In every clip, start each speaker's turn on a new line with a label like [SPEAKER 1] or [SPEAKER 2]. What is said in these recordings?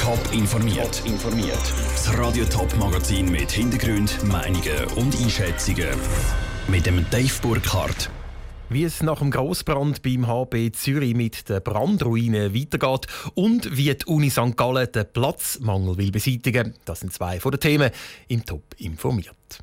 [SPEAKER 1] Top informiert. informiert. Das Radio Top Magazin mit Hintergrund, Meinungen und Einschätzungen mit dem Dave Burkhardt.
[SPEAKER 2] Wie es nach dem Grossbrand beim HB Zürich mit den Brandruinen weitergeht und wie die Uni St. Gallen den Platzmangel will beseitigen, das sind zwei von den Themen im Top informiert.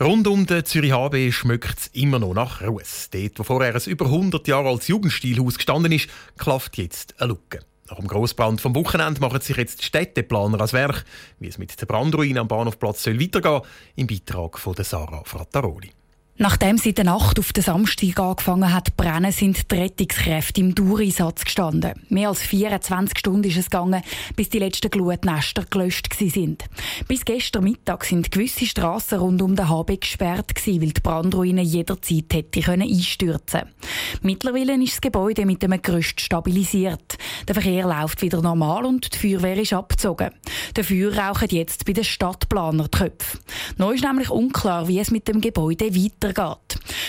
[SPEAKER 2] Rund um den Zürich HB schmeckt es immer noch nach Ruß. Dort, wo vorher ein über 100 Jahre altes Jugendstilhaus gestanden ist, klafft jetzt eine Lücke. Nach dem Grossbrand vom Wochenende machen sich jetzt die Städteplaner als Werk, wie es mit der Brandruine am Bahnhofplatz soll weitergehen im Beitrag von Sarah Frattaroli.
[SPEAKER 3] Nachdem sie der Nacht auf den Samstag angefangen hat zu brennen, sind die Rettungskräfte im Dauereinsatz gestanden. Mehr als 24 Stunden ist es gegangen, bis die letzten Glutnester gelöscht sind. Bis gestern Mittag sind gewisse Straßen rund um den HB gesperrt weil die Brandruine jederzeit hätte einstürzen können. Mittlerweile ist das Gebäude mit dem Gerüst stabilisiert. Der Verkehr läuft wieder normal und die Feuerwehr ist abgezogen. Dafür rauchen jetzt bei den Stadtplanern die Köpfe. Neu ist nämlich unklar, wie es mit dem Gebäude weitergeht.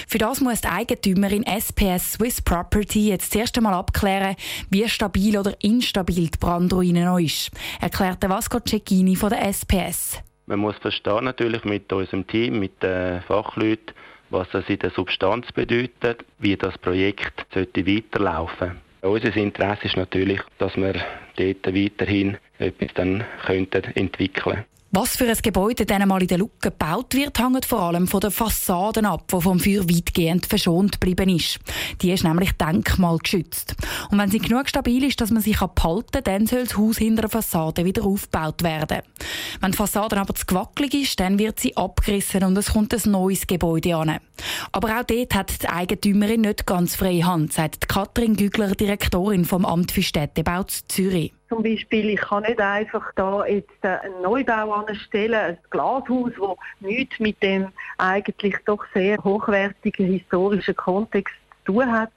[SPEAKER 3] Für das muss die Eigentümerin SPS Swiss Property jetzt das erste Mal abklären, wie stabil oder instabil die Brandruine noch ist, erklärte Vasco Cecchini von der SPS.
[SPEAKER 4] Man muss verstehen natürlich mit unserem Team, mit den Fachleuten, was das in der Substanz bedeutet, wie das Projekt sollte weiterlaufen. Unser Interesse ist natürlich, dass wir dort weiterhin etwas dann könnten
[SPEAKER 3] was für ein Gebäude dann mal in der Lucke gebaut wird, hängt vor allem von den Fassaden ab, die vom Feuer weitgehend verschont geblieben ist. Die ist nämlich denkmalgeschützt. Und wenn sie genug stabil ist, dass man sich abhalten kann, dann soll das Haus hinter der Fassade wieder aufgebaut werden. Wenn die Fassade aber zu gewackelig ist, dann wird sie abgerissen und es kommt ein neues Gebäude an. Aber auch dort hat die Eigentümerin nicht ganz freie Hand, sagt Katrin Gügler, Direktorin vom Amt für Städtebau Zürich.
[SPEAKER 5] Zum Beispiel, ich kann nicht einfach da jetzt äh, einen Neubau anstellen, ein Glashaus, das nichts mit dem eigentlich doch sehr hochwertigen historischen Kontext zu tun hat.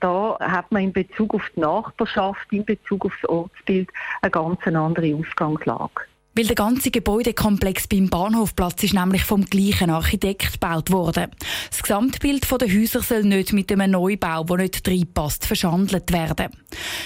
[SPEAKER 5] Da hat man in Bezug auf die Nachbarschaft, in Bezug auf das Ortsbild eine ganz andere Ausgangslage.
[SPEAKER 3] Weil der ganze Gebäudekomplex beim Bahnhofplatz ist nämlich vom gleichen Architekt gebaut worden. Das Gesamtbild der Häuser soll nicht mit einem Neubau, der nicht reinpasst, verschandelt werden.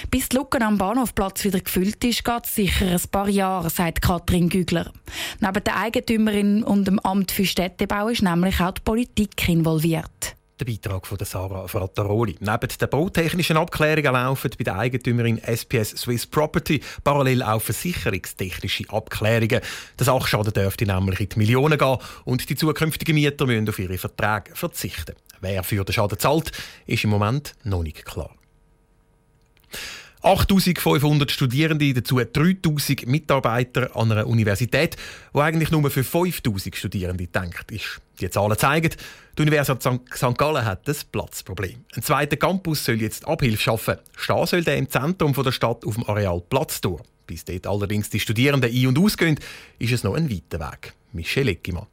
[SPEAKER 3] Bis die Lücke am Bahnhofplatz wieder gefüllt ist, geht es sicher ein paar Jahre, sagt Katrin Gügler. Neben der Eigentümerin und dem Amt für Städtebau ist nämlich auch die Politik involviert.
[SPEAKER 2] Der Beitrag von Sarah Frattaroli. Neben den bautechnischen Abklärungen laufen bei der Eigentümerin SPS Swiss Property parallel auch versicherungstechnische Abklärungen. Der Sachschaden dürfte nämlich in die Millionen gehen und die zukünftigen Mieter müssen auf ihre Verträge verzichten. Wer für den Schaden zahlt, ist im Moment noch nicht klar. 8500 Studierende, dazu 3000 Mitarbeiter an einer Universität, die eigentlich nur für 5000 Studierende denkt ist. Die Zahlen zeigen, die Universität St. Gallen hat ein Platzproblem. Ein zweiter Campus soll jetzt Abhilfe schaffen. Stehen soll der im Zentrum der Stadt auf dem Areal Platztor. Bis dort allerdings die Studierenden ein- und ausgehen, ist es noch ein weiter Weg. Michel Eckimann.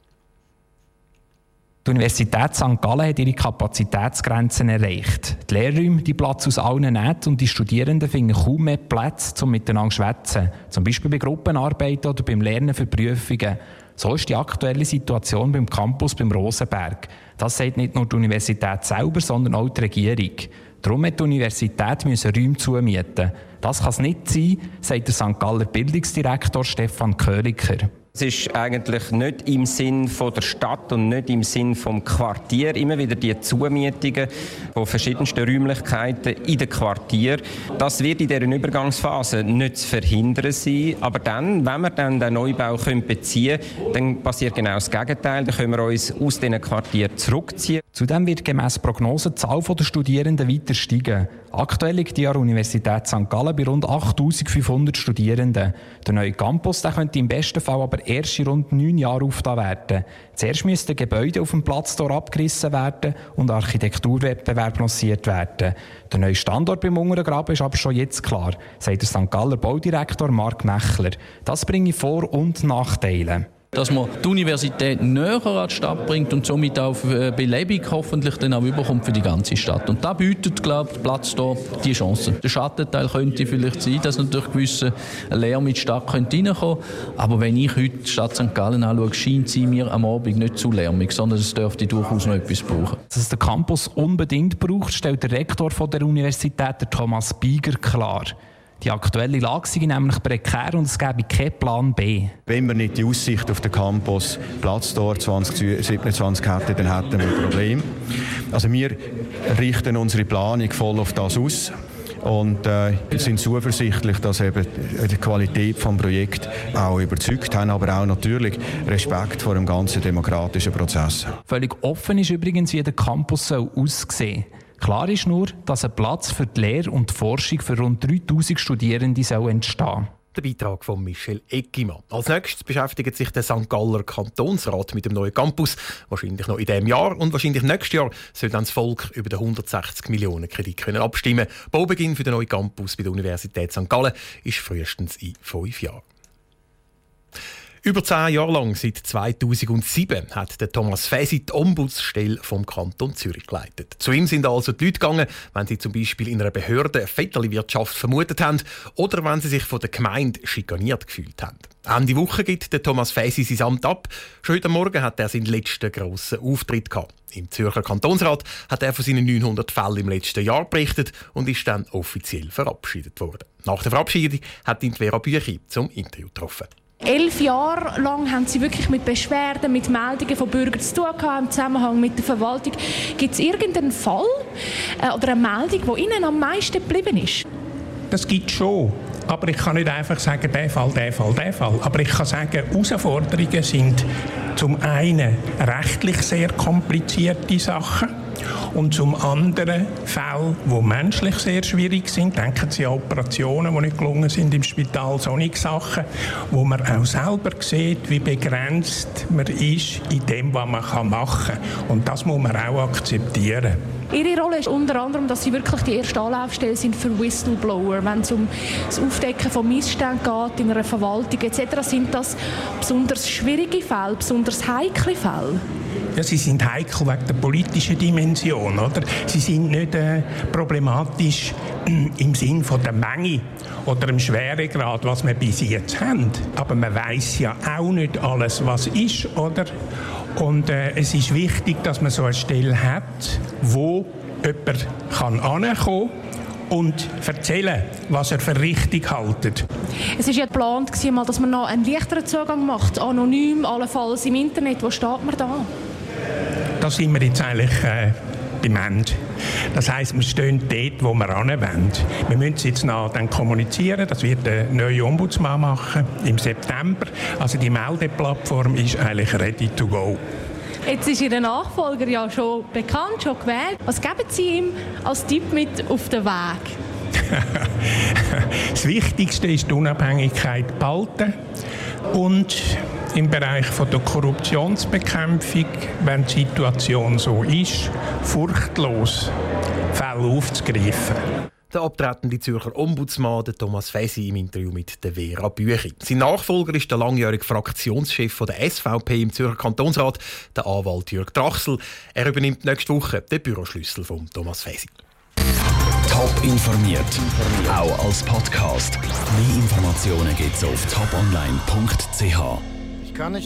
[SPEAKER 6] Die Universität St. Gallen hat ihre Kapazitätsgrenzen erreicht. Die Lehrräume die Platz aus allen nehmen und die Studierenden finden kaum mehr Platz, um miteinander zu schwätzen. Zum Beispiel bei Gruppenarbeiten oder beim Lernen für Prüfungen. So ist die aktuelle Situation beim Campus beim Rosenberg. Das sagt nicht nur die Universität selber, sondern auch die Regierung. Darum hat die Universität Räume zumieten. Das kann es nicht sein, sagt der St. Galler Bildungsdirektor Stefan Köliker.
[SPEAKER 7] Es ist eigentlich nicht im Sinn von der Stadt und nicht im Sinn vom Quartier immer wieder die Zumietungen von verschiedensten Räumlichkeiten in den Quartier. Das wird in dieser Übergangsphase nicht zu verhindern sein, aber dann, wenn wir dann den Neubau können beziehen dann passiert genau das Gegenteil. Dann können wir uns aus diesen Quartieren zurückziehen.
[SPEAKER 6] Zudem wird gemäss Prognose die Zahl der Studierenden weiter steigen. Aktuell liegt die Universität St. Gallen bei rund 8500 Studierenden. Der neue Campus der könnte im besten Fall aber erst in rund neun Jahren aufgetan werden. Zuerst müssten Gebäude auf dem Platz dort abgerissen werden und Architekturwettbewerb lanciert werden. Der neue Standort beim Unteren Graben ist aber schon jetzt klar, sagt der St. Galler Baudirektor Mark Mechler. Das bringe Vor- und Nachteile
[SPEAKER 8] dass man die Universität näher an die Stadt bringt und somit auch äh, Belebung hoffentlich dann auch überkommt für die ganze Stadt. Und da bietet, glaube ich, Platz da die Chance. Der Schattenteil könnte vielleicht sein, dass natürlich gewisse Lärm mit Stadt könnte reinkommen Aber wenn ich heute die Stadt St. Gallen anschaue, scheint sie mir am Abend nicht zu lärmig, sondern es dürfte durchaus noch etwas brauchen.
[SPEAKER 6] Dass den Campus unbedingt braucht, stellt der Rektor von der Universität, Thomas Bieger, klar. Die aktuelle Lage sei nämlich prekär und es gäbe keinen Plan B.
[SPEAKER 9] Wenn wir nicht die Aussicht auf den Campus Platz dort 2027 hätten, dann hätten wir ein Problem. Also wir richten unsere Planung voll auf das aus und äh, sind zuversichtlich, dass eben die Qualität des Projekts auch überzeugt haben, aber auch natürlich Respekt vor dem ganzen demokratischen Prozess.
[SPEAKER 6] Völlig offen ist übrigens, wie der Campus soll aussehen Klar ist nur, dass ein Platz für die Lehre und die Forschung für rund 3000 Studierende soll entstehen soll.
[SPEAKER 2] Der Beitrag von Michel Eggimann. Als nächstes beschäftigt sich der St. Galler Kantonsrat mit dem neuen Campus. Wahrscheinlich noch in diesem Jahr und wahrscheinlich nächstes Jahr soll dann das Volk über den 160 Millionen Kredit können abstimmen. Baubeginn für den neuen Campus bei der Universität St. Gallen ist frühestens in fünf Jahren. Über zehn Jahre lang, seit 2007, hat der Thomas Fesi die Ombudsstelle vom Kanton Zürich geleitet. Zu ihm sind also die Leute gegangen, wenn sie zum Beispiel in einer Behörde Vetterli-Wirtschaft vermutet haben oder wenn sie sich von der Gemeinde schikaniert gefühlt haben. Ende Woche gibt der Thomas Fesi sein Amt ab. Schon heute Morgen hat er seinen letzten grossen Auftritt gehabt. Im Zürcher Kantonsrat hat er von seinen 900 Fällen im letzten Jahr berichtet und ist dann offiziell verabschiedet worden. Nach der Verabschiedung hat ihn Vera Büchi zum Interview getroffen.
[SPEAKER 10] Elf Jahre lang haben Sie wirklich mit Beschwerden, mit Meldungen von Bürgern zu tun gehabt, im Zusammenhang mit der Verwaltung. Gibt es irgendeinen Fall äh, oder eine Meldung, die Ihnen am meisten geblieben ist?
[SPEAKER 11] Das gibt es schon. Aber ich kann nicht einfach sagen, der Fall, der Fall, der Fall. Aber ich kann sagen, Herausforderungen sind zum einen rechtlich sehr komplizierte Sachen und zum anderen Fälle, die menschlich sehr schwierig sind. Denken Sie an Operationen, die nicht gelungen sind im Spital, solche Sachen, wo man auch selber sieht, wie begrenzt man ist in dem, was man machen kann. Und das muss man auch akzeptieren.
[SPEAKER 10] Ihre Rolle ist unter anderem, dass Sie wirklich die erste Anlaufstelle sind für Whistleblower. Wenn es um das Aufdecken von Missständen geht in einer Verwaltung etc., sind das besonders schwierige Fälle, besonders heikle Fälle?
[SPEAKER 11] Ja, sie sind heikel wegen der politischen Dimension. Oder? Sie sind nicht äh, problematisch äh, im Sinn von der Menge oder dem Schweregrad, was wir bis jetzt haben. Aber man weiß ja auch nicht alles, was ist. Oder? Und äh, es ist wichtig, dass man so eine Stelle hat, wo jemand kann ankommen und erzählen, was er für richtig hält.
[SPEAKER 10] Es war ja geplant, dass man noch einen leichteren Zugang macht, anonym, allenfalls im Internet. Wo steht man da?
[SPEAKER 11] Da sind wir jetzt eigentlich äh, beim Ende. Das heisst, wir stehen dort, wo wir wollen. Wir müssen es jetzt noch dann kommunizieren. Das wird der neue Ombudsmann machen im September. Also die Meldeplattform ist eigentlich ready to go.
[SPEAKER 10] Jetzt ist Ihr Nachfolger ja schon bekannt, schon gewählt. Was geben Sie ihm als Tipp mit auf den Weg?
[SPEAKER 11] das Wichtigste ist die Unabhängigkeit behalten und im Bereich von der Korruptionsbekämpfung, wenn die Situation so ist, furchtlos Fälle aufzugreifen.
[SPEAKER 2] Der abtretende Zürcher Ombudsmann der Thomas Fesi im Interview mit der Vera Büchi. Sein Nachfolger ist der langjährige Fraktionschef der SVP im Zürcher Kantonsrat, der Anwalt Jörg Drachsel. Er übernimmt nächste Woche den Büroschlüssel von Thomas Fesi.
[SPEAKER 1] Top informiert, auch als Podcast. Mehr Informationen gibt es auf toponline.ch.
[SPEAKER 12] Kann nicht